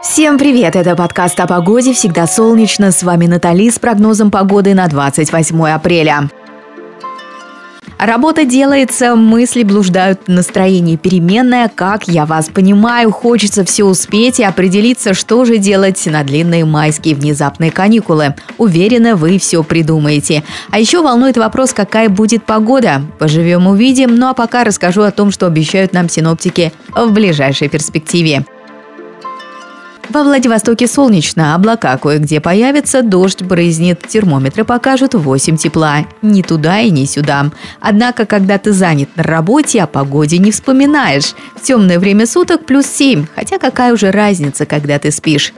Всем привет! Это подкаст о погоде «Всегда солнечно». С вами Натали с прогнозом погоды на 28 апреля. Работа делается, мысли блуждают, настроение переменное. Как я вас понимаю, хочется все успеть и определиться, что же делать на длинные майские внезапные каникулы. Уверена, вы все придумаете. А еще волнует вопрос, какая будет погода. Поживем увидим, ну а пока расскажу о том, что обещают нам синоптики в ближайшей перспективе. Во Владивостоке солнечно, облака кое-где появятся, дождь брызнет, термометры покажут 8 тепла. Ни туда и ни сюда. Однако, когда ты занят на работе, о погоде не вспоминаешь. В темное время суток плюс 7, хотя какая уже разница, когда ты спишь.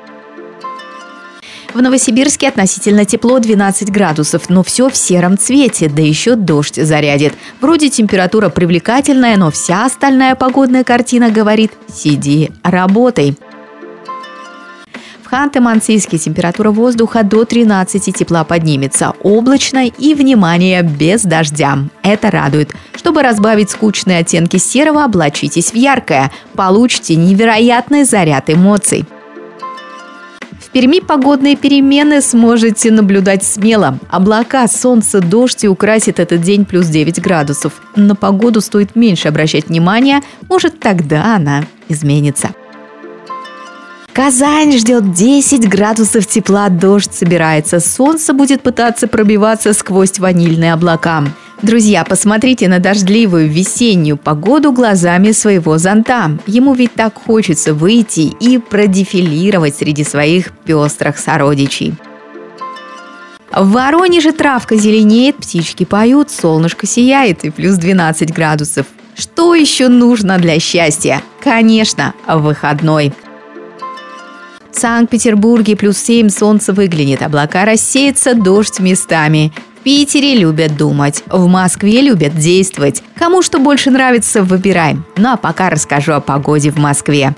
В Новосибирске относительно тепло 12 градусов, но все в сером цвете, да еще дождь зарядит. Вроде температура привлекательная, но вся остальная погодная картина говорит «сиди, работай». Ханты-Мансийске температура воздуха до 13 тепла поднимется. Облачно и, внимание, без дождя. Это радует. Чтобы разбавить скучные оттенки серого, облачитесь в яркое. Получите невероятный заряд эмоций. В Перми погодные перемены сможете наблюдать смело. Облака, солнце, дождь и украсит этот день плюс 9 градусов. На погоду стоит меньше обращать внимание, может тогда она изменится. Казань ждет 10 градусов тепла, дождь собирается, солнце будет пытаться пробиваться сквозь ванильные облака. Друзья, посмотрите на дождливую весеннюю погоду глазами своего зонта. Ему ведь так хочется выйти и продефилировать среди своих пестрых сородичей. В Воронеже травка зеленеет, птички поют, солнышко сияет и плюс 12 градусов. Что еще нужно для счастья? Конечно, выходной. Санкт-Петербурге плюс 7 солнце выглянет, облака рассеются, дождь местами. В Питере любят думать, в Москве любят действовать. Кому что больше нравится, выбирай. Ну а пока расскажу о погоде в Москве.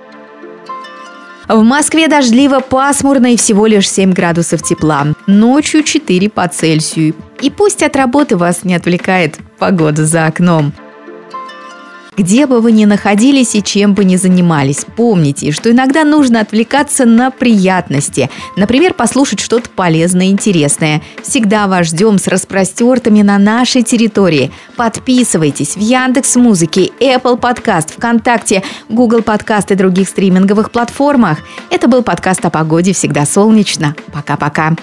В Москве дождливо, пасмурно и всего лишь 7 градусов тепла. Ночью 4 по Цельсию. И пусть от работы вас не отвлекает погода за окном. Где бы вы ни находились и чем бы ни занимались, помните, что иногда нужно отвлекаться на приятности. Например, послушать что-то полезное и интересное. Всегда вас ждем с распростертыми на нашей территории. Подписывайтесь в Яндекс Музыке, Apple Podcast, ВКонтакте, Google Podcast и других стриминговых платформах. Это был подкаст о погоде «Всегда солнечно». Пока-пока.